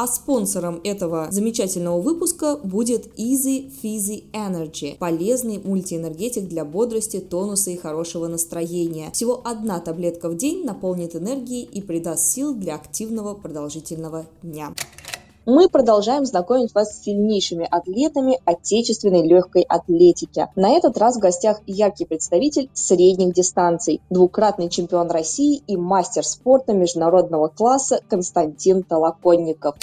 А спонсором этого замечательного выпуска будет Easy Fizzy Energy – полезный мультиэнергетик для бодрости, тонуса и хорошего настроения. Всего одна таблетка в день наполнит энергией и придаст сил для активного продолжительного дня мы продолжаем знакомить вас с сильнейшими атлетами отечественной легкой атлетики. На этот раз в гостях яркий представитель средних дистанций, двукратный чемпион России и мастер спорта международного класса Константин Толоконников.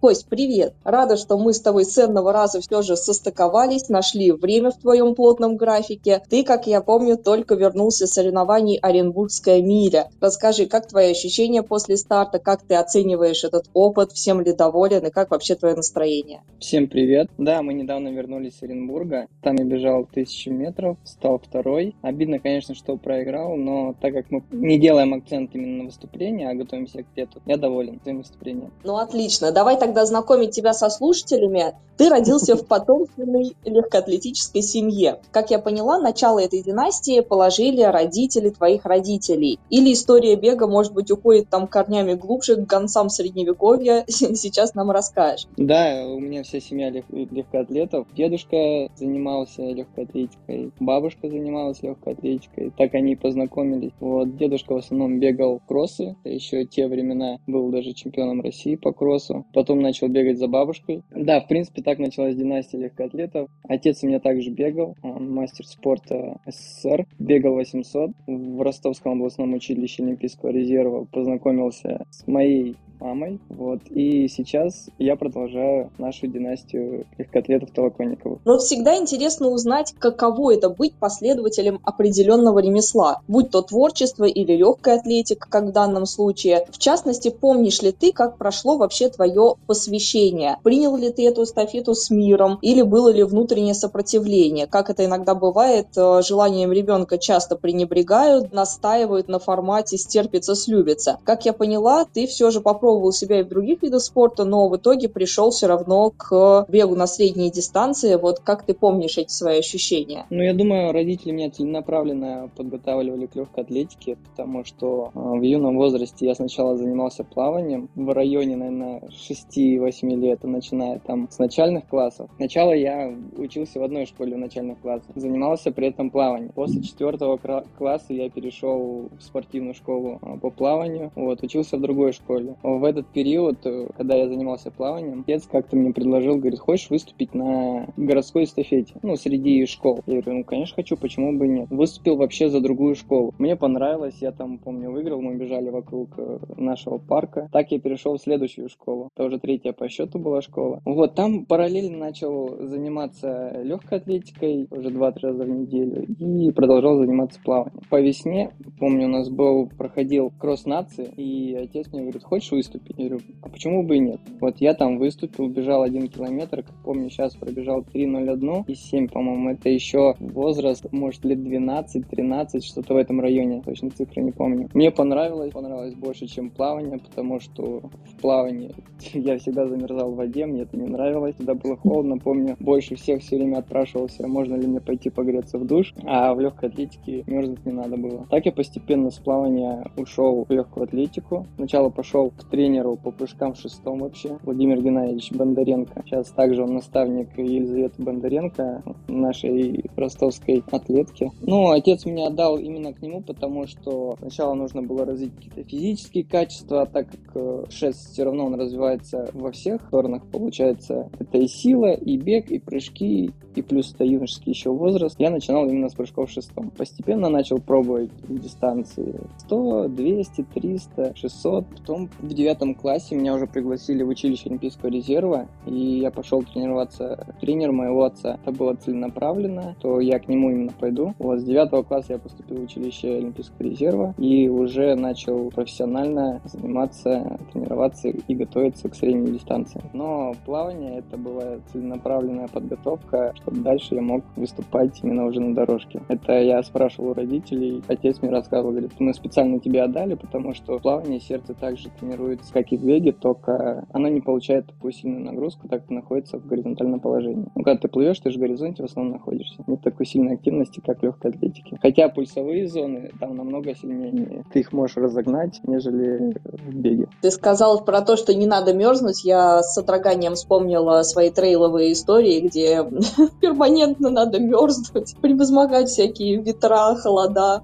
Кость, привет! Рада, что мы с тобой с ценного раза все же состыковались, нашли время в твоем плотном графике. Ты, как я помню, только вернулся с соревнований Оренбургская миля. Расскажи, как твои ощущения после старта, как ты оцениваешь этот опыт, всем ли доволен и как вообще твое настроение? Всем привет! Да, мы недавно вернулись с Оренбурга. Там я бежал тысячу метров, стал второй. Обидно, конечно, что проиграл, но так как мы не делаем акцент именно на выступление, а готовимся к лету, я доволен своим выступлением. Ну, отлично. Давай тогда тогда знакомить тебя со слушателями. Ты родился в потомственной легкоатлетической семье. Как я поняла, начало этой династии положили родители твоих родителей. Или история бега, может быть, уходит там корнями глубже, к концам средневековья. Сейчас нам расскажешь. Да, у меня вся семья лег- легкоатлетов. Дедушка занимался легкой атлетикой, бабушка занималась легкой атлетикой. Так они и познакомились. Вот, дедушка в основном бегал кроссы. Еще те времена был даже чемпионом России по кроссу. Потом потом начал бегать за бабушкой. Да, в принципе, так началась династия легкоатлетов. Отец у меня также бегал, он мастер спорта СССР, бегал 800 в Ростовском областном училище Олимпийского резерва, познакомился с моей мамой. Вот. И сейчас я продолжаю нашу династию легкоатлетов Толоконниковых. Но всегда интересно узнать, каково это быть последователем определенного ремесла, будь то творчество или легкая атлетика, как в данном случае. В частности, помнишь ли ты, как прошло вообще твое посвящение? Принял ли ты эту эстафету с миром или было ли внутреннее сопротивление? Как это иногда бывает, э, желанием ребенка часто пренебрегают, настаивают на формате «стерпится, слюбится». Как я поняла, ты все же попробовал себя и в других видах спорта, но в итоге пришел все равно к бегу на средние дистанции. Вот как ты помнишь эти свои ощущения? Ну, я думаю, родители меня целенаправленно подготавливали к легкой атлетике, потому что э, в юном возрасте я сначала занимался плаванием в районе, наверное, 6-8 лет, начиная там с начальных классов. Сначала я учился в одной школе в начальных классах, занимался при этом плаванием. После четвертого класса я перешел в спортивную школу э, по плаванию, вот, учился в другой школе в этот период, э, когда я занимался плаванием, отец как-то мне предложил, говорит, хочешь выступить на городской эстафете, ну, среди школ. Я говорю, ну, конечно, хочу, почему бы нет. Выступил вообще за другую школу. Мне понравилось, я там, помню, выиграл, мы бежали вокруг э, нашего парка. Так я перешел в следующую школу. Это уже третья по счету была школа. Вот, там параллельно начал заниматься легкой атлетикой, уже два-три раза в неделю, и продолжал заниматься плаванием. По весне, помню, у нас был, проходил кросс нации, и отец мне говорит, хочешь выступить. Я говорю, а почему бы и нет? Вот я там выступил, бежал один километр, как помню, сейчас пробежал 3.01 и 7, по-моему, это еще возраст, может, лет 12-13, что-то в этом районе, точно цифры не помню. Мне понравилось, понравилось больше, чем плавание, потому что в плавании я всегда замерзал в воде, мне это не нравилось, всегда было холодно, помню, больше всех все время отпрашивался, можно ли мне пойти погреться в душ, а в легкой атлетике мерзнуть не надо было. Так я постепенно с плавания ушел в легкую атлетику. Сначала пошел к тренеру по прыжкам в шестом вообще, Владимир Геннадьевич Бондаренко. Сейчас также он наставник Елизаветы Бондаренко, нашей ростовской атлетки. Ну, отец меня отдал именно к нему, потому что сначала нужно было развить какие-то физические качества, а так как э, шест все равно он развивается во всех сторонах, получается, это и сила, и бег, и прыжки, и плюс это юношеский еще возраст. Я начинал именно с прыжков в шестом. Постепенно начал пробовать дистанции 100, 200, 300, 600. Потом в девятом классе меня уже пригласили в училище Олимпийского резерва, и я пошел тренироваться. Тренер моего отца, это было целенаправленно, то я к нему именно пойду. Вот с девятого класса я поступил в училище Олимпийского резерва и уже начал профессионально заниматься, тренироваться и готовиться к средней дистанции. Но плавание это была целенаправленная подготовка, чтобы дальше я мог выступать именно уже на дорожке. Это я спрашивал у родителей, отец мне рассказывал, говорит, мы специально тебе отдали, потому что плавание сердце также тренируется, как и в беге, только оно не получает такую сильную нагрузку, так как находится в горизонтальном положении. Ну, когда ты плывешь, ты же в горизонте в основном находишься. Нет такой сильной активности, как в легкой атлетике. Хотя пульсовые зоны там намного сильнее. Ты их можешь разогнать, нежели в беге. Ты сказал про то, что не надо мерзнуть. Я с содроганием вспомнила свои трейловые истории, где перманентно надо мерзнуть, превозмогать всякие ветра, холода.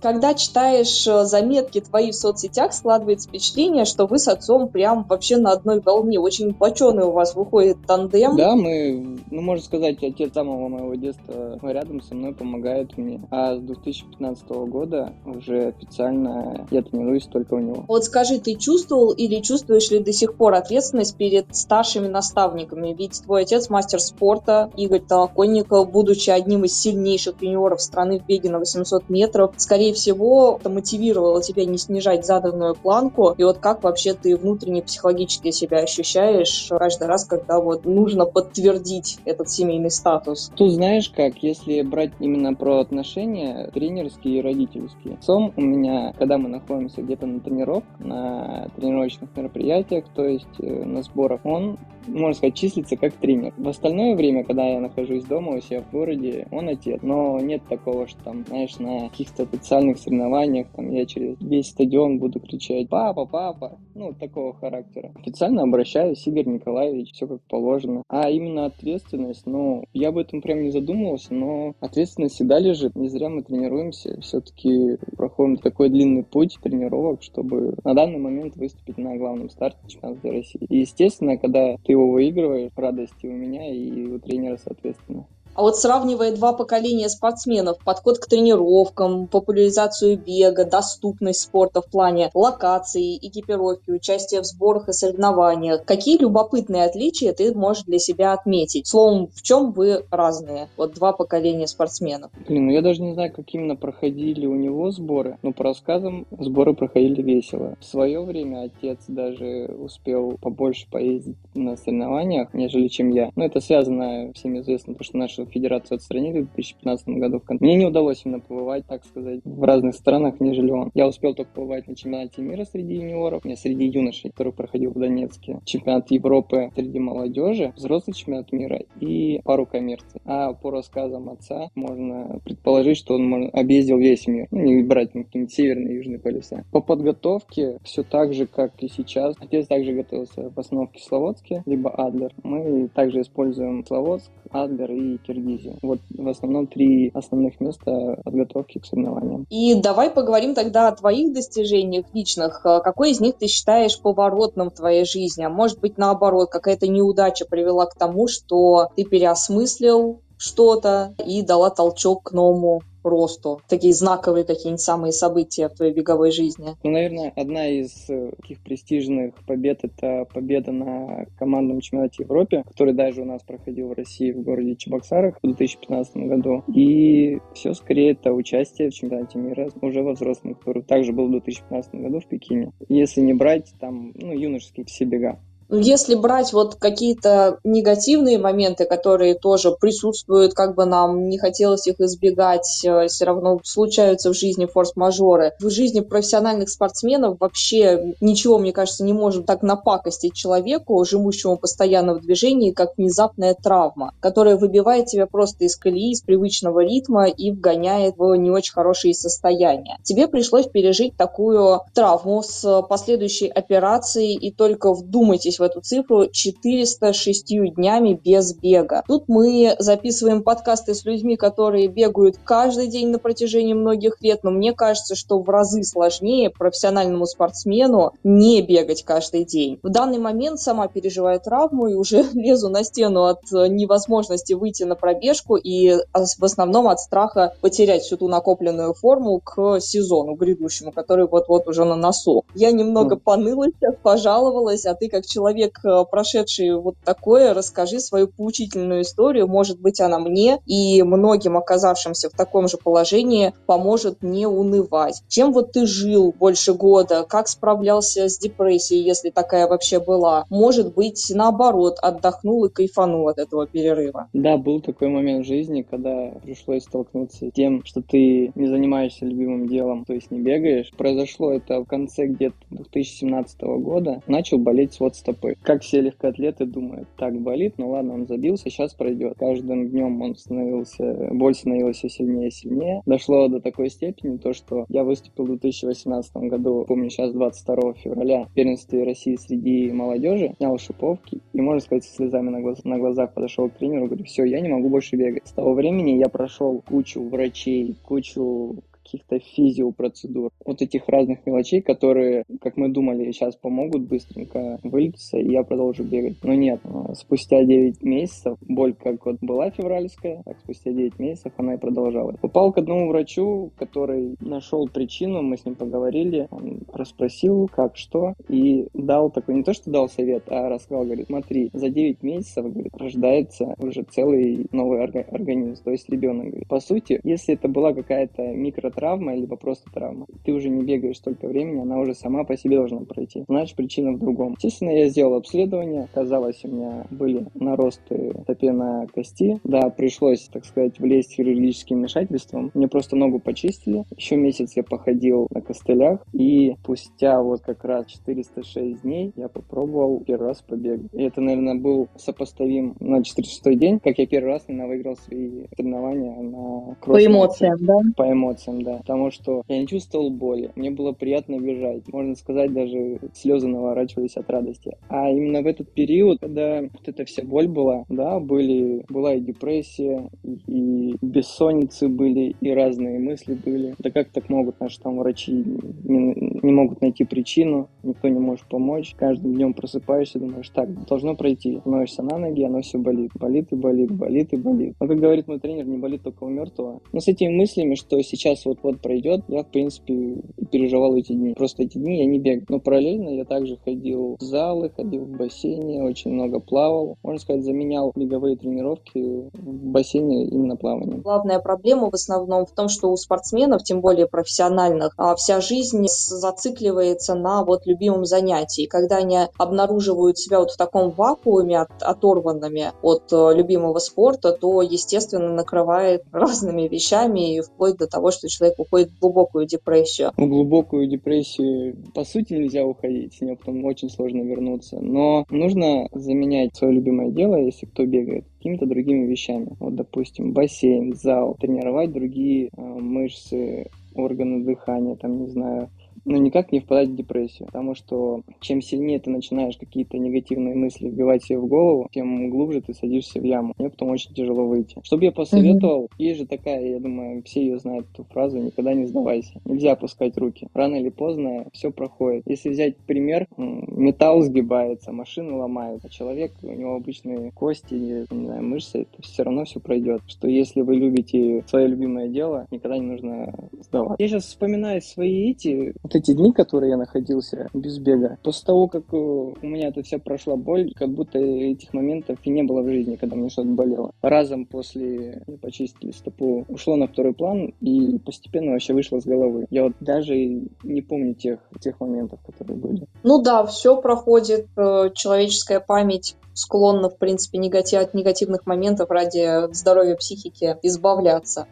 Когда читаешь э, заметки твои в соцсетях, складывается впечатление, что вы с отцом прям вообще на одной волне. Очень плаченый у вас выходит тандем. Да, мы, ну, можно сказать, отец самого моего детства рядом со мной помогает мне. А с 2015 года уже официально я тренируюсь только у него. Вот скажи, ты чувствовал или чувствуешь ли до сих пор ответственность перед старшими наставниками? Ведь твой отец мастер спорта, Игорь Толоконников, будучи одним из сильнейших тренеров страны в беге на 800 метров, скорее скорее всего, это мотивировало тебя не снижать заданную планку. И вот как вообще ты внутренне психологически себя ощущаешь каждый раз, когда вот нужно подтвердить этот семейный статус? Тут знаешь как, если брать именно про отношения тренерские и родительские. Сом у меня, когда мы находимся где-то на тренировках, на тренировочных мероприятиях, то есть э, на сборах, он можно сказать, числится как тренер. В остальное время, когда я нахожусь дома у себя в городе, он отец. Но нет такого, что там, знаешь, на каких-то официальных соревнованиях там я через весь стадион буду кричать «Папа, папа!» Ну, такого характера. Официально обращаюсь, Игорь Николаевич, все как положено. А именно ответственность, ну, я об этом прям не задумывался, но ответственность всегда лежит. Не зря мы тренируемся, все-таки проходим такой длинный путь тренировок, чтобы на данный момент выступить на главном старте чемпионата России. И, естественно, когда ты его выигрываешь, радости у меня и у тренера, соответственно. А вот сравнивая два поколения спортсменов, подход к тренировкам, популяризацию бега, доступность спорта в плане локации, экипировки, участия в сборах и соревнованиях, какие любопытные отличия ты можешь для себя отметить? Словом, в чем вы разные? Вот два поколения спортсменов. Блин, ну я даже не знаю, как именно проходили у него сборы, но по рассказам сборы проходили весело. В свое время отец даже успел побольше поездить на соревнованиях, нежели чем я. Но это связано, всем известно, то, что наша федерацию отстранили в 2015 году. Мне не удалось именно побывать, так сказать, в разных странах, нежели он. Я успел только побывать на чемпионате мира среди юниоров, не среди юношей, который проходил в Донецке, чемпионат Европы среди молодежи, взрослый чемпионат мира и пару коммерций. А по рассказам отца можно предположить, что он объездил весь мир. Ну, не брать какие-нибудь северные и южные полюса. По подготовке все так же, как и сейчас. Отец также готовился в остановке Славодске, либо Адлер. Мы также используем Славодск, Адлер и Киргизии. Вот в основном три основных места подготовки к соревнованиям. И давай поговорим тогда о твоих достижениях личных. Какой из них ты считаешь поворотным в твоей жизни? А может быть, наоборот, какая-то неудача привела к тому, что ты переосмыслил что-то и дала толчок к новому росту? Такие знаковые какие-нибудь самые события в твоей беговой жизни? Ну, наверное, одна из э, таких престижных побед — это победа на командном чемпионате Европы, который даже у нас проходил в России в городе Чебоксарах в 2015 году. И все скорее это участие в чемпионате мира уже во взрослом, который также был в 2015 году в Пекине. Если не брать там, ну, юношеские все бега. Если брать вот какие-то негативные моменты, которые тоже присутствуют, как бы нам не хотелось их избегать, э, все равно случаются в жизни форс-мажоры. В жизни профессиональных спортсменов вообще ничего, мне кажется, не может так напакостить человеку, живущему постоянно в движении, как внезапная травма, которая выбивает тебя просто из колеи, из привычного ритма и вгоняет в не очень хорошие состояния. Тебе пришлось пережить такую травму с последующей операцией, и только вдумайтесь в эту цифру, 406 днями без бега. Тут мы записываем подкасты с людьми, которые бегают каждый день на протяжении многих лет, но мне кажется, что в разы сложнее профессиональному спортсмену не бегать каждый день. В данный момент сама переживаю травму и уже лезу на стену от невозможности выйти на пробежку и в основном от страха потерять всю ту накопленную форму к сезону грядущему, который вот-вот уже на носу. Я немного понылась, пожаловалась, а ты как человек, э, прошедший вот такое, расскажи свою поучительную историю. Может быть, она мне и многим оказавшимся в таком же положении поможет не унывать. Чем вот ты жил больше года? Как справлялся с депрессией, если такая вообще была? Может быть, наоборот, отдохнул и кайфанул от этого перерыва? Да, был такой момент в жизни, когда пришлось столкнуться с тем, что ты не занимаешься любимым делом, то есть не бегаешь. Произошло это в конце где-то 2017 года. Начал болеть свод стопы. Как все легкоатлеты думают, так болит, ну ладно, он забился, сейчас пройдет. Каждым днем он становился, боль становилась все сильнее и сильнее. Дошло до такой степени, то, что я выступил в 2018 году, помню, сейчас 22 февраля, в первенстве России среди молодежи, снял шиповки и, можно сказать, со слезами на, глаз, на глазах подошел к тренеру, говорю, все, я не могу больше бегать. С того времени я прошел кучу врачей, кучу каких-то физиопроцедур, вот этих разных мелочей, которые, как мы думали, сейчас помогут быстренько вылиться, и я продолжу бегать. Но нет, а, спустя 9 месяцев, боль как вот была февральская, так спустя 9 месяцев она и продолжалась. Попал к одному врачу, который нашел причину, мы с ним поговорили, он расспросил, как, что, и дал такой, не то что дал совет, а рассказал, говорит, смотри, за 9 месяцев, говорит, рождается уже целый новый организм, то есть ребенок, говорит. По сути, если это была какая-то микро травма, либо просто травма. Ты уже не бегаешь столько времени, она уже сама по себе должна пройти. Значит, причина в другом. Естественно, я сделал обследование. Оказалось, у меня были наросты топена кости. Да, пришлось, так сказать, влезть хирургическим вмешательством. Мне просто ногу почистили. Еще месяц я походил на костылях. И спустя вот как раз 406 дней я попробовал первый раз побегать. И это, наверное, был сопоставим на 406 день, как я первый раз, наверное, выиграл свои соревнования на По эмоциям, да? По эмоциям, да да, потому что я не чувствовал боли, мне было приятно бежать, можно сказать, даже слезы наворачивались от радости. А именно в этот период, когда вот эта вся боль была, да, были, была и депрессия, и бессонницы были, и разные мысли были. Да как так могут наши там врачи не, не могут найти причину, никто не может помочь. Каждым днем просыпаешься, думаешь, так, должно пройти. Становишься на ноги, оно все болит. Болит и болит, болит и болит. Но, как говорит мой тренер, не болит только у мертвого. Но с этими мыслями, что сейчас вот вот пройдет, я, в принципе, переживал эти дни. Просто эти дни я не бегал. Но параллельно я также ходил в залы, ходил в бассейне, очень много плавал. Можно сказать, заменял беговые тренировки в бассейне именно плаванием. Главная проблема в основном в том, что у спортсменов, тем более профессиональных, а, вся жизнь зацикливается на вот любимом занятии. Когда они обнаруживают себя вот в таком вакууме, от, оторванными от э, любимого спорта, то, естественно, накрывает разными вещами и вплоть до того, что человек человек уходит в глубокую депрессию. В глубокую депрессию, по сути, нельзя уходить, с нее потом очень сложно вернуться. Но нужно заменять свое любимое дело, если кто бегает, какими-то другими вещами. Вот, допустим, бассейн, зал, тренировать другие э, мышцы, органы дыхания, там, не знаю, ну, никак не впадать в депрессию, потому что чем сильнее ты начинаешь какие-то негативные мысли вбивать себе в голову, тем глубже ты садишься в яму. Мне потом очень тяжело выйти. Что бы я посоветовал, mm-hmm. есть же такая, я думаю, все ее знают эту фразу, никогда не сдавайся. Нельзя опускать руки. Рано или поздно все проходит. Если взять пример, металл сгибается, машина ломается, человек, у него обычные кости, не знаю, мышцы, это все равно все пройдет. Что если вы любите свое любимое дело, никогда не нужно сдаваться. Я сейчас вспоминаю свои эти вот эти дни, которые я находился без бега, после того, как э, у меня эта вся прошла боль, как будто этих моментов и не было в жизни, когда мне что-то болело. Разом после почистили стопу ушло на второй план и постепенно вообще вышло с головы. Я вот даже не помню тех, тех моментов, которые были. Ну да, все проходит, э, человеческая память склонна, в принципе, негатив, от негативных моментов ради здоровья психики избавляться.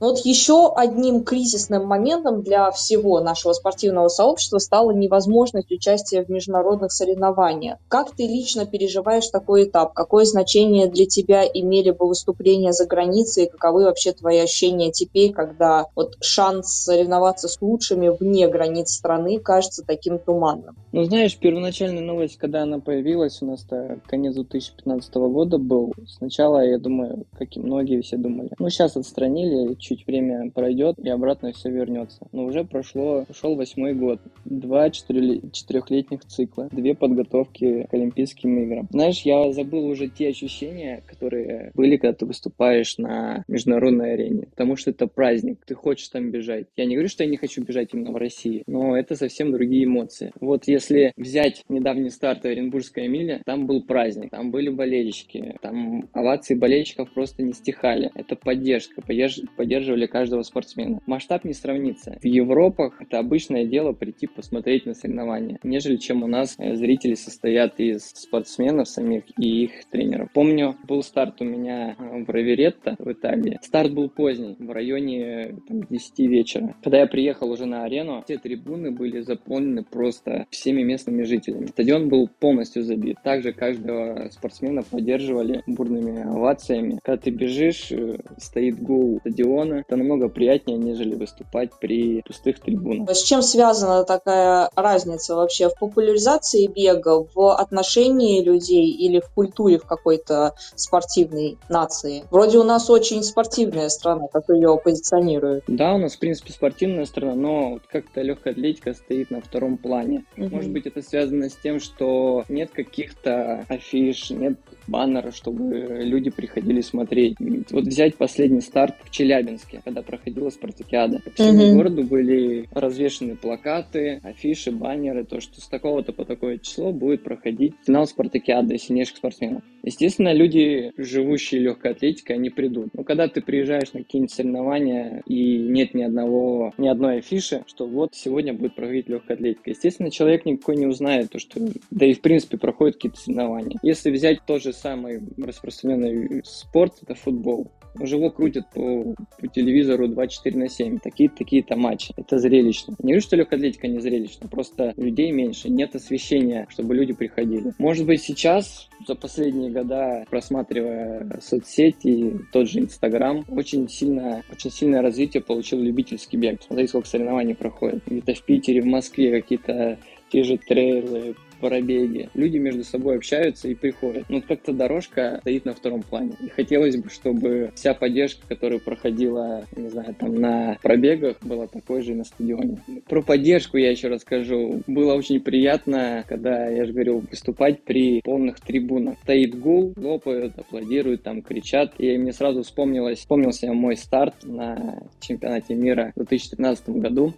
Но вот еще одним кризисным моментом для всего нашего спортивного сообщества стала невозможность участия в международных соревнованиях. Как ты лично переживаешь такой этап? Какое значение для тебя имели бы выступления за границей? Каковы вообще твои ощущения теперь, когда вот шанс соревноваться с лучшими вне границ страны кажется таким туманным? Ну, знаешь, первоначальная новость, когда она появилась, у нас-то конец 2015 года был. Сначала, я думаю, как и многие все думали, ну, сейчас отстранили, чуть время пройдет, и обратно все вернется. Но уже прошло, прошел восьмой год. Два четырехлетних цикла, две подготовки к Олимпийским играм. Знаешь, я забыл уже те ощущения, которые были, когда ты выступаешь на международной арене. Потому что это праздник, ты хочешь там бежать. Я не говорю, что я не хочу бежать именно в России, но это совсем другие эмоции. Вот если взять недавний старт Оренбургская миля, там был праздник, там были болельщики, там овации болельщиков просто не стихали. Это поддержка, поддерж... поддерживали каждого спортсмена. Масштаб не сравнится. В Европах это обычное дело прийти посмотреть на соревнования, нежели чем у нас э, зрители состоят из спортсменов самих и их тренеров. Помню, был старт у меня э, в Раверетто в Италии. Старт был поздний, в районе там, 10 вечера. Когда я приехал уже на арену, все трибуны были заполнены просто всеми местными жителями. Стадион был полностью забит. Также каждого спортсмена поддерживали бурными овациями. Когда ты бежишь, э, стоит гул стадиона, это намного приятнее, нежели выступать при пустых трибунах. С чем связана такая разница вообще в популяризации бега, в отношении людей или в культуре в какой-то спортивной нации? Вроде у нас очень спортивная страна, как ее позиционируют. Да, у нас, в принципе, спортивная страна, но как-то легкая атлетика стоит на втором плане. Угу. Может быть, это связано с тем, что нет каких-то афиш, нет баннеров, чтобы люди приходили смотреть. Вот взять последний старт в Челябинске, когда проходила спартакиада. По всему mm-hmm. городу были развешены плакаты, афиши, баннеры, то, что с такого-то по такое число будет проходить финал спартакиады сильнейших спортсменов. Естественно, люди, живущие легкой атлетикой, они придут. Но когда ты приезжаешь на какие-нибудь соревнования и нет ни одного, ни одной афиши, что вот сегодня будет проходить легкая атлетика, естественно, человек никакой не узнает то, что да и в принципе проходят какие-то соревнования. Если взять тот же самый распространенный спорт, это футбол его крутят по, по телевизору 24 на 7. Такие-то такие матчи. Это зрелищно. Не говорю, что легкая атлетика не зрелищно, просто людей меньше, нет освещения, чтобы люди приходили. Может быть, сейчас, за последние года, просматривая соцсети, тот же Инстаграм, очень сильно, очень сильное развитие получил любительский бег. Смотрите, сколько соревнований проходит. Где-то в Питере, в Москве какие-то те же трейлы, пробеге. Люди между собой общаются и приходят. Ну, как-то дорожка стоит на втором плане. И хотелось бы, чтобы вся поддержка, которая проходила, не знаю, там на пробегах, была такой же и на стадионе. Про поддержку я еще расскажу. Было очень приятно, когда, я же говорил, выступать при полных трибунах. Стоит гул, лопают, аплодируют, там кричат. И мне сразу вспомнилось, вспомнился мой старт на чемпионате мира в 2013 году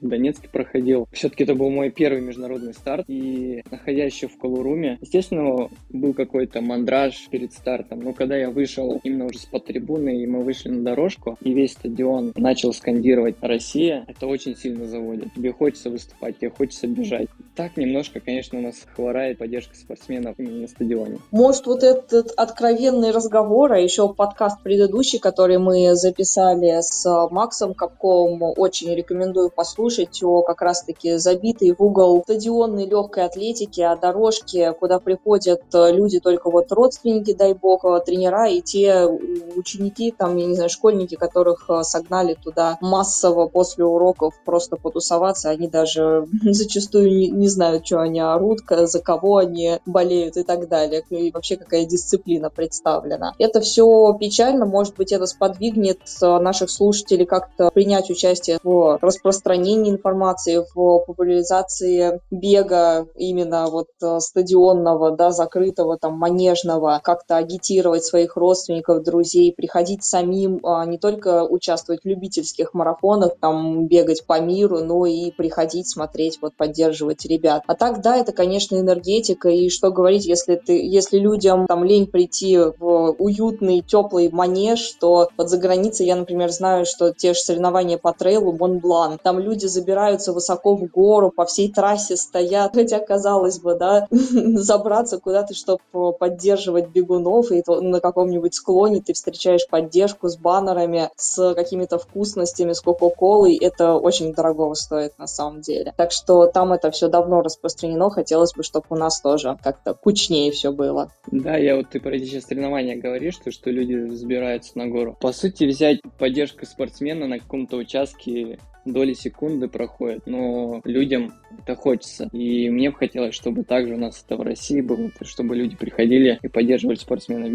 в Донецке проходил. Все-таки это был мой первый международный старт. И находясь еще в Колуруме, естественно, был какой-то мандраж перед стартом. Но когда я вышел именно уже с под трибуны, и мы вышли на дорожку, и весь стадион начал скандировать «Россия», это очень сильно заводит. Тебе хочется выступать, тебе хочется бежать. Так немножко, конечно, у нас хворает поддержка спортсменов именно на стадионе. Может, вот этот откровенный разговор, а еще подкаст предыдущий, который мы записали с Максом Капковым, очень рекомендую послушать о как раз-таки забитой в угол стадионной легкой атлетики, о дорожке, куда приходят э, люди только вот родственники, дай бог, э, тренера и те ученики, там, я не знаю, школьники, которых э, согнали туда массово после уроков просто потусоваться, они даже зачастую не, не знают, что они орут, за кого они болеют и так далее, и вообще какая дисциплина представлена. Это все печально, может быть, это сподвигнет наших слушателей как-то принять участие в распространении распространении информации, в популяризации бега именно вот э, стадионного, да, закрытого, там, манежного, как-то агитировать своих родственников, друзей, приходить самим, а не только участвовать в любительских марафонах, там, бегать по миру, но и приходить, смотреть, вот, поддерживать ребят. А так, да, это, конечно, энергетика, и что говорить, если ты, если людям там лень прийти в уютный, теплый манеж, то вот за границей я, например, знаю, что те же соревнования по трейлу Монблан, там люди забираются высоко в гору, по всей трассе стоят, хотя, казалось бы, да, забраться куда-то, чтобы поддерживать бегунов, и на каком-нибудь склоне ты встречаешь поддержку с баннерами, с какими-то вкусностями, с Кока-Колой, это очень дорого стоит на самом деле. Так что там это все давно распространено, хотелось бы, чтобы у нас тоже как-то кучнее все было. Да, я вот ты про эти сейчас соревнования говоришь, что, что люди взбираются на гору. По сути, взять поддержку спортсмена на каком-то участке доли секунды проходит, но людям это хочется. И мне бы хотелось, чтобы также у нас это в России было, чтобы люди приходили и поддерживали спортсменов.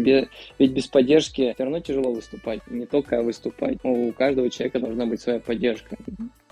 Ведь без поддержки все равно тяжело выступать. Не только выступать. У каждого человека должна быть своя поддержка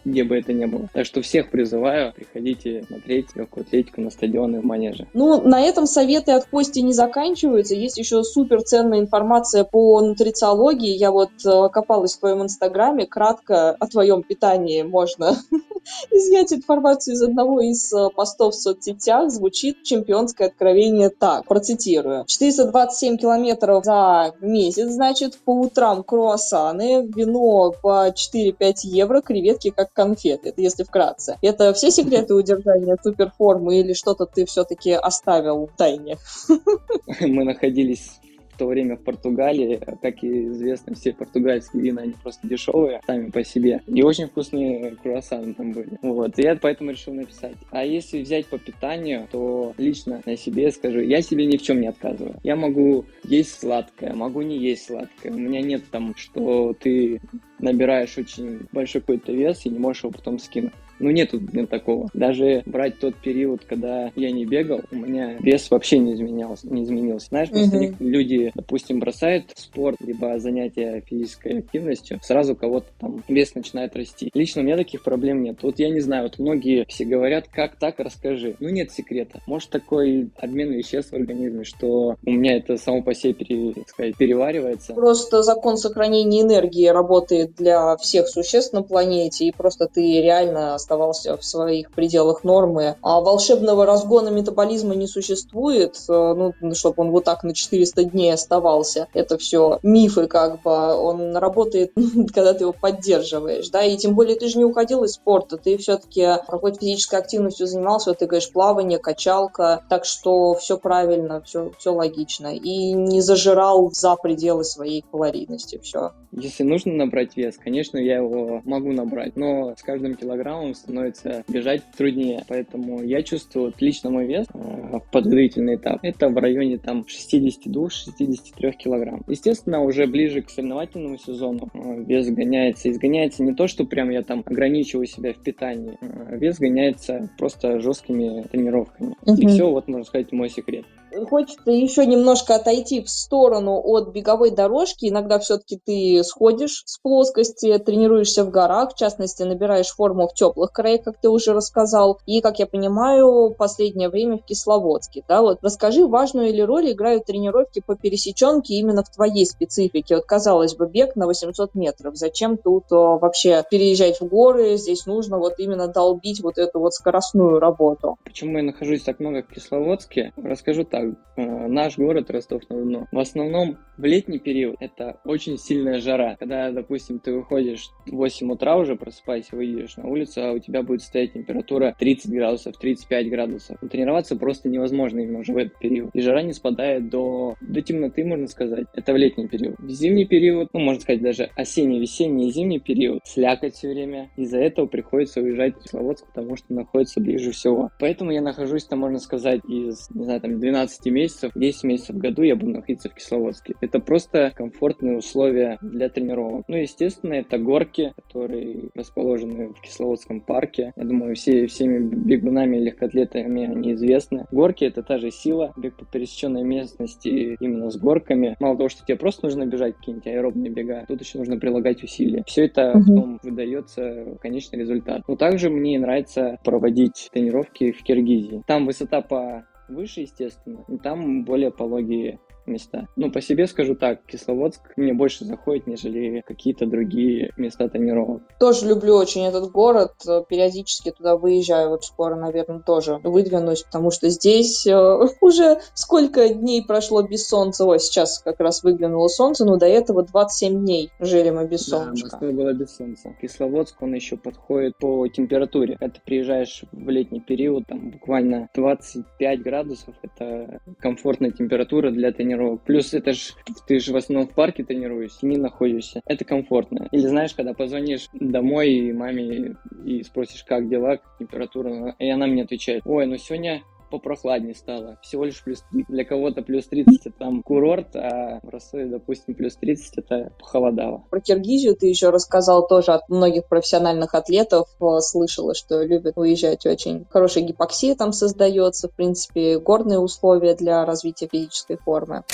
где бы это ни было. Так что всех призываю, приходите смотреть легкую атлетику на стадионы в Манеже. Ну, на этом советы от Кости не заканчиваются. Есть еще супер ценная информация по нутрициологии. Я вот э, копалась в твоем инстаграме, кратко о твоем питании можно изъять информацию из одного из э, постов в соцсетях. Звучит чемпионское откровение так, процитирую. 427 километров за месяц, значит, по утрам круассаны, вино по 4-5 евро, креветки как конфеты, это если вкратце. Это все секреты удержания суперформы или что-то ты все-таки оставил в тайне? Мы находились в то время в Португалии, как и известно, все португальские вина, они просто дешевые сами по себе. И очень вкусные круассаны там были. Вот, и я поэтому решил написать. А если взять по питанию, то лично на себе скажу, я себе ни в чем не отказываю. Я могу есть сладкое, могу не есть сладкое. У меня нет там, что ты набираешь очень большой какой-то вес и не можешь его потом скинуть. Ну, нету нет такого. Даже брать тот период, когда я не бегал, у меня вес вообще не изменялся. Не изменился. Знаешь, просто uh-huh. люди, допустим, бросают спорт, либо занятия физической активностью, сразу кого-то там вес начинает расти. Лично у меня таких проблем нет. Вот я не знаю, вот многие все говорят, как так, расскажи. Ну, нет секрета. Может, такой обмен веществ в организме, что у меня это само по себе, пере, сказать, переваривается. Просто закон сохранения энергии работает для всех существ на планете, и просто ты реально оставался в своих пределах нормы. А волшебного разгона метаболизма не существует, э, ну, чтобы он вот так на 400 дней оставался. Это все мифы, как бы. Он работает, когда ты его поддерживаешь, да, и тем более ты же не уходил из спорта, ты все-таки какой-то физической активностью занимался, вот ты говоришь, плавание, качалка, так что все правильно, все, все логично. И не зажирал за пределы своей калорийности, все. Если нужно набрать вес, конечно, я его могу набрать, но с каждым килограммом становится бежать труднее. Поэтому я чувствую, вот лично мой вес э, в подготовительный этап, это в районе там 62-63 килограмм. Естественно, уже ближе к соревновательному сезону э, вес гоняется. Изгоняется не то, что прям я там ограничиваю себя в питании. Э, вес гоняется просто жесткими тренировками. Угу. И все, вот можно сказать, мой секрет хочется еще немножко отойти в сторону от беговой дорожки. Иногда все-таки ты сходишь с плоскости, тренируешься в горах, в частности, набираешь форму в теплых краях, как ты уже рассказал. И, как я понимаю, последнее время в Кисловодске. Да? Вот расскажи, важную ли роль играют тренировки по пересеченке именно в твоей специфике? Вот, казалось бы, бег на 800 метров. Зачем тут о, вообще переезжать в горы? Здесь нужно вот именно долбить вот эту вот скоростную работу. Почему я нахожусь так много в Кисловодске? Расскажу так. Э, наш город Ростов-на-Дону. В основном в летний период это очень сильная жара. Когда, допустим, ты выходишь в 8 утра уже, просыпайся, выйдешь на улицу, а у тебя будет стоять температура 30 градусов, 35 градусов. Но тренироваться просто невозможно именно уже в этот период. И жара не спадает до, до темноты, можно сказать. Это в летний период. В зимний период, ну, можно сказать, даже осенний, весенний и зимний период, слякоть все время. Из-за этого приходится уезжать в Кисловодск, потому что находится ближе всего. Поэтому я нахожусь там, можно сказать, из, не знаю, там 12 месяцев, 10 месяцев в году я буду находиться в Кисловодске. Это просто комфортные условия для тренировок. Ну, естественно, это горки, которые расположены в Кисловодском парке. Я думаю, все, всеми бегунами и легкоатлетами они известны. Горки — это та же сила, бег по пересеченной местности именно с горками. Мало того, что тебе просто нужно бежать какие-нибудь аэробные бега, тут еще нужно прилагать усилия. Все это угу. потом выдается конечный результат. Но также мне нравится проводить тренировки в Киргизии. Там высота по выше, естественно, и там более пологие места. Ну, по себе скажу так, Кисловодск мне больше заходит, нежели какие-то другие места тренировок. Тоже люблю очень этот город, периодически туда выезжаю, вот скоро, наверное, тоже выдвинусь, потому что здесь э, уже сколько дней прошло без солнца, ой, сейчас как раз выглянуло солнце, но до этого 27 дней жили мы без солнца. Да, было без солнца. Кисловодск, он еще подходит по температуре. Ты приезжаешь в летний период, там буквально 25 градусов, это комфортная температура для тренировок. Плюс это ж, ты же в основном в парке тренируешься, не находишься. Это комфортно. Или знаешь, когда позвонишь домой маме и спросишь, как дела, температура, и она мне отвечает, ой, ну сегодня попрохладнее стало. Всего лишь плюс Для кого-то плюс 30 это там курорт, а в Ростове, допустим, плюс 30 это похолодало. Про Киргизию ты еще рассказал тоже от многих профессиональных атлетов. Э, слышала, что любят уезжать очень. Хорошая гипоксия там создается, в принципе, горные условия для развития физической формы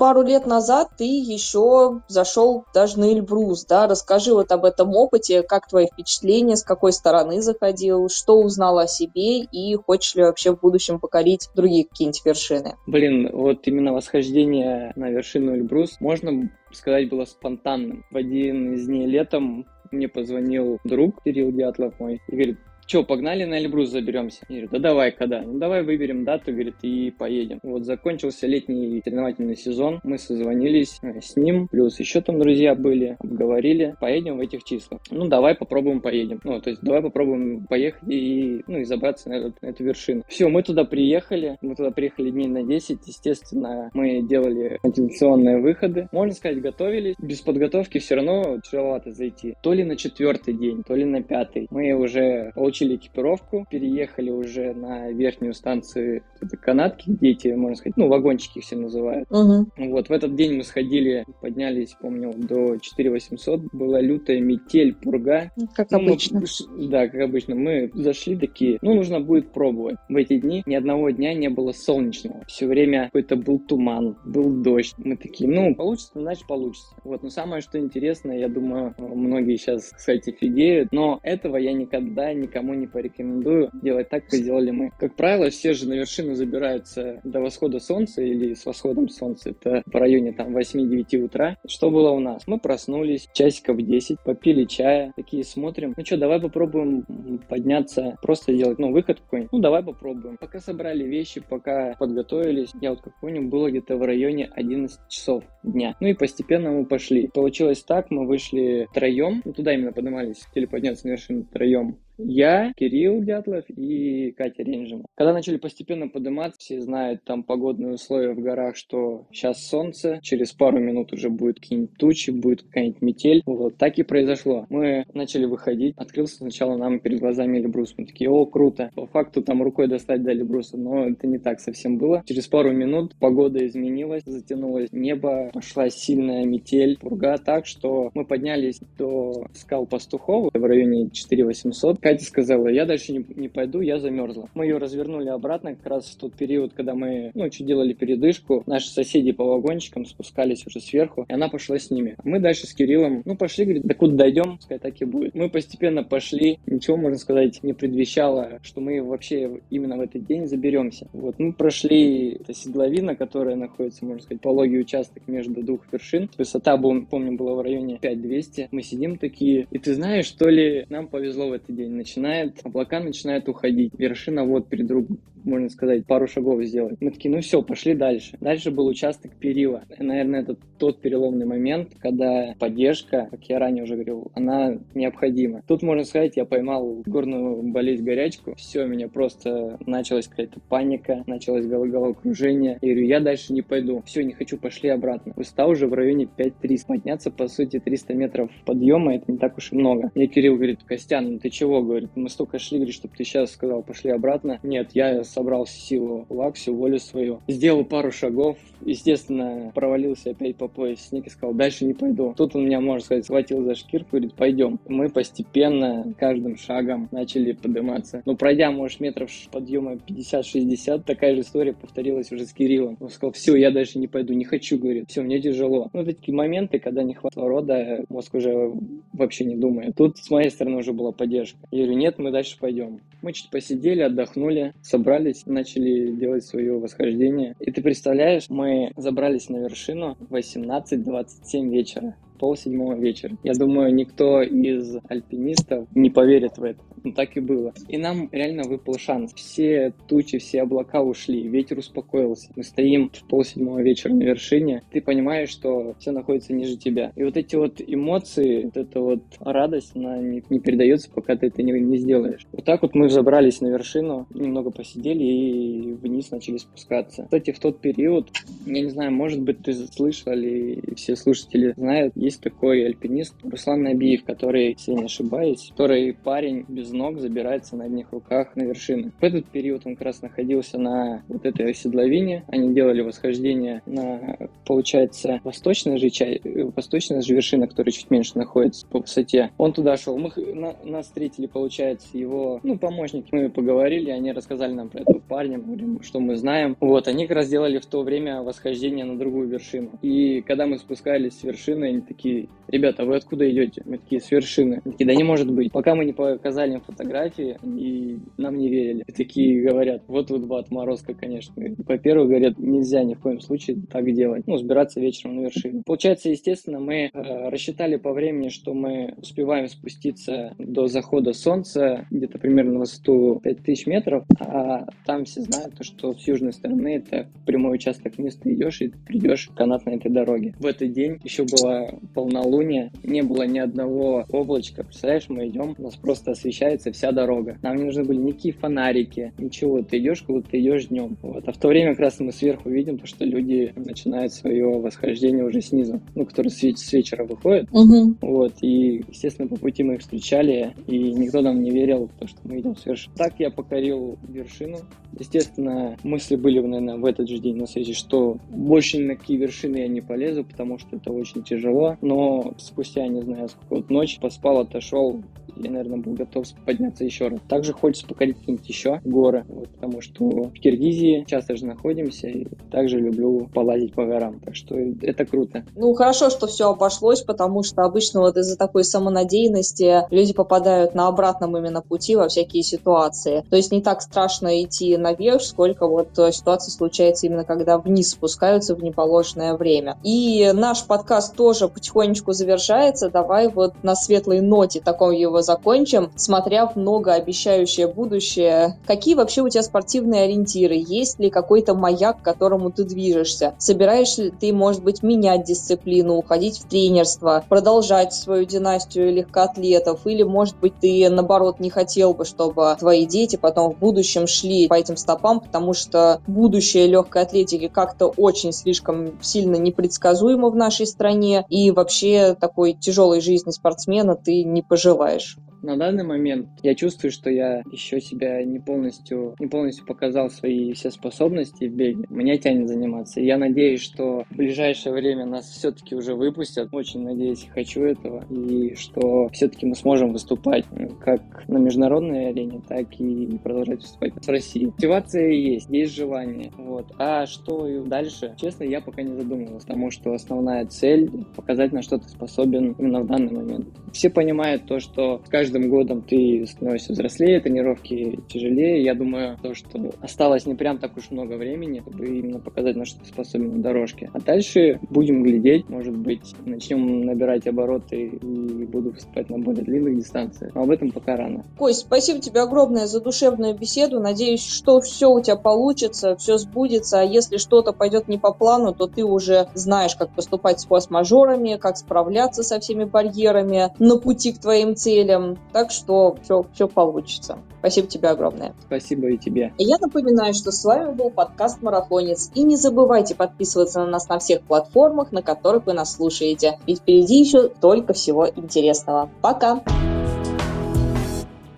пару лет назад ты еще зашел даже на Эльбрус, да? Расскажи вот об этом опыте, как твои впечатления, с какой стороны заходил, что узнал о себе и хочешь ли вообще в будущем покорить другие какие-нибудь вершины? Блин, вот именно восхождение на вершину Эльбрус, можно сказать, было спонтанным. В один из дней летом мне позвонил друг Кирилл Дятлов мой и говорит, Че, погнали на Эльбрус заберемся? Я говорю, да давай, когда? Ну давай выберем дату, говорит, и поедем. Вот закончился летний тренировательный сезон, мы созвонились э, с ним, плюс еще там друзья были, обговорили, поедем в этих числах. Ну давай попробуем поедем. Ну, то есть давай попробуем поехать и, ну, и забраться на, этот, на эту вершину. Все, мы туда приехали, мы туда приехали дней на 10, естественно, мы делали мотивационные выходы. Можно сказать, готовились. Без подготовки все равно тяжеловато зайти. То ли на четвертый день, то ли на пятый. Мы уже получили получили экипировку, переехали уже на верхнюю станцию это канатки, дети, можно сказать, ну, вагончики все называют. Угу. Вот, в этот день мы сходили, поднялись, помню, до 4800, была лютая метель, пурга. Как ну, обычно. Мы, да, как обычно. Мы зашли такие, ну, нужно будет пробовать. В эти дни ни одного дня не было солнечного. Все время какой-то был туман, был дождь. Мы такие, ну, получится, значит получится. Вот, но самое, что интересно, я думаю, многие сейчас, кстати, фигеют, но этого я никогда никому никому не порекомендую делать так, как сделали мы. Как правило, все же на вершину забираются до восхода солнца или с восходом солнца. Это в районе там 8-9 утра. Что было у нас? Мы проснулись часиков 10, попили чая, такие смотрим. Ну что, давай попробуем подняться, просто сделать, ну, выход какой-нибудь. Ну, давай попробуем. Пока собрали вещи, пока подготовились, я вот как помню, было где-то в районе 11 часов дня. Ну и постепенно мы пошли. Получилось так, мы вышли втроем, ну, туда именно поднимались, хотели подняться на вершину втроем. Я, Кирилл Дятлов и Катя Ренжина. Когда начали постепенно подниматься, все знают там погодные условия в горах, что сейчас солнце, через пару минут уже будет какие-нибудь тучи, будет какая-нибудь метель. Вот так и произошло. Мы начали выходить. Открылся сначала нам перед глазами Эльбрус. Мы такие, о, круто. По факту там рукой достать до Эльбруса, но это не так совсем было. Через пару минут погода изменилась, затянулось небо, пошла сильная метель, пурга так, что мы поднялись до скал Пастухова в районе 4800. Катя сказала, я дальше не, не пойду, я замерзла. Мы ее развернули обратно, как раз в тот период, когда мы, ну, чуть делали передышку. Наши соседи по вагончикам спускались уже сверху, и она пошла с ними. Мы дальше с Кириллом, ну, пошли, говорит, да куда дойдем, сказать, так и будет. Мы постепенно пошли, ничего, можно сказать, не предвещало, что мы вообще именно в этот день заберемся. Вот, мы прошли, это седловина, которая находится, можно сказать, пологий участок между двух вершин. Высота, помню, была в районе 5200. Мы сидим такие, и ты знаешь, что ли, нам повезло в этот день начинает, облака начинают уходить, вершина вот перед другом можно сказать, пару шагов сделать. Мы такие, ну все, пошли дальше. Дальше был участок перила. И, наверное, это тот переломный момент, когда поддержка, как я ранее уже говорил, она необходима. Тут, можно сказать, я поймал горную болезнь горячку. Все, меня просто началась какая-то паника, началось головокружение. Я говорю, я дальше не пойду. Все, не хочу, пошли обратно. Высота уже в районе 5300. Подняться, по сути, 300 метров подъема, это не так уж и много. Мне Кирилл говорит, Костян, ну ты чего, говорит, мы столько шли, говорит, чтобы ты сейчас сказал, пошли обратно. Нет, я собрал силу лак, всю волю свою. Сделал пару шагов, естественно, провалился опять по пояс снег и сказал, дальше не пойду. Тут он меня, можно сказать, схватил за шкирку говорит, пойдем. Мы постепенно, каждым шагом начали подниматься. Но пройдя, может, метров подъема 50-60, такая же история повторилась уже с Кириллом. Он сказал, все, я дальше не пойду, не хочу, говорит, все, мне тяжело. Ну, это такие моменты, когда не хватает рода, мозг уже вообще не думает. Тут с моей стороны уже была поддержка. Я говорю, нет, мы дальше пойдем. Мы чуть посидели, отдохнули, собрались, начали делать свое восхождение. И ты представляешь, мы забрались на вершину в 18-27 вечера пол седьмого вечера. Я думаю, никто из альпинистов не поверит в это. Так и было. И нам реально выпал шанс. Все тучи, все облака ушли, ветер успокоился. Мы стоим в пол седьмого вечера на вершине. Ты понимаешь, что все находится ниже тебя. И вот эти вот эмоции, вот эта вот радость, она не, не передается, пока ты это не, не сделаешь. Вот так вот мы забрались на вершину, немного посидели и вниз начали спускаться. Кстати, в тот период, я не знаю, может быть, ты слышал или все слушатели знают, есть такой альпинист Руслан Набиев, который, если не ошибаюсь, который парень без ног забирается на одних руках на вершины. В этот период он как раз находился на вот этой седловине. Они делали восхождение на, получается, восточная же часть, восточная же вершина, которая чуть меньше находится по высоте. Он туда шел. Мы на, нас встретили, получается, его, ну, помощники. Мы поговорили, они рассказали нам про этого парня, говорим, что мы знаем. Вот, они как раз делали в то время восхождение на другую вершину. И когда мы спускались с вершины, они такие, ребята, вы откуда идете? Мы такие, с вершины. Они такие, да не может быть. Пока мы не показали им фотографии, и нам не верили. И такие говорят, вот вот бы отморозка, конечно. Во-первых, говорят, нельзя ни в коем случае так делать. Ну, сбираться вечером на вершину. Получается, естественно, мы э, рассчитали по времени, что мы успеваем спуститься до захода солнца где-то примерно на высоту 5000 метров, а там все знают, что с южной стороны это прямой участок вниз ты идешь и придешь к канатной этой дороге. В этот день еще было полнолуние, не было ни одного облачка. Представляешь, мы идем, нас просто освещается вся дорога. Нам не нужны были никакие фонарики, ничего. Ты идешь, как будто ты идешь днем. Вот. А в то время как раз мы сверху видим, то, что люди начинают свое восхождение уже снизу, ну, которые с, с вечера выходят. Угу. Вот. И, естественно, по пути мы их встречали, и никто нам не верил то, что мы идем сверху. Так я покорил вершину. Естественно, мысли были, наверное, в этот же день на связи, что больше ни на какие вершины я не полезу, потому что это очень тяжело но спустя, не знаю, сколько вот ночь поспал, отошел, я, наверное, был готов подняться еще раз. Также хочется покорить какие-нибудь еще горы, вот, потому что в Киргизии часто же находимся, и также люблю полазить по горам, так что это круто. Ну, хорошо, что все обошлось, потому что обычно вот из-за такой самонадеянности люди попадают на обратном именно пути во всякие ситуации. То есть не так страшно идти наверх, сколько вот ситуация случается именно когда вниз спускаются в неположенное время. И наш подкаст тоже потихонечку завершается. Давай вот на светлой ноте таком его закончим, смотря в многообещающее будущее. Какие вообще у тебя спортивные ориентиры? Есть ли какой-то маяк, к которому ты движешься? Собираешься ли ты, может быть, менять дисциплину, уходить в тренерство, продолжать свою династию легкоатлетов? Или, может быть, ты, наоборот, не хотел бы, чтобы твои дети потом в будущем шли по этим стопам, потому что будущее легкой атлетики как-то очень слишком сильно непредсказуемо в нашей стране, и вообще такой тяжелой жизни спортсмена ты не пожелаешь. На данный момент я чувствую, что я еще себя не полностью, не полностью показал свои все способности в беге. Меня тянет заниматься. Я надеюсь, что в ближайшее время нас все-таки уже выпустят. Очень надеюсь хочу этого. И что все-таки мы сможем выступать как на международной арене, так и продолжать выступать в России. Мотивация есть, есть желание. Вот. А что дальше? Честно, я пока не задумывался, потому что основная цель — показать, на что ты способен именно в данный момент. Все понимают то, что каждый каждым годом ты становишься взрослее, тренировки тяжелее. Я думаю, то, что осталось не прям так уж много времени, чтобы именно показать, на что ты способен на дорожке. А дальше будем глядеть, может быть, начнем набирать обороты и буду выступать на более длинных дистанциях. Но об этом пока рано. Кость, спасибо тебе огромное за душевную беседу. Надеюсь, что все у тебя получится, все сбудется. А если что-то пойдет не по плану, то ты уже знаешь, как поступать с форс-мажорами, как справляться со всеми барьерами на пути к твоим целям. Так что все, все получится. Спасибо тебе огромное. Спасибо и тебе. И я напоминаю, что с вами был подкаст «Марафонец». И не забывайте подписываться на нас на всех платформах, на которых вы нас слушаете. Ведь впереди еще только всего интересного. Пока!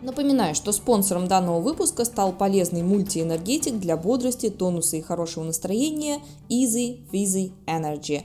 Напоминаю, что спонсором данного выпуска стал полезный мультиэнергетик для бодрости, тонуса и хорошего настроения Easy Fizzy Energy.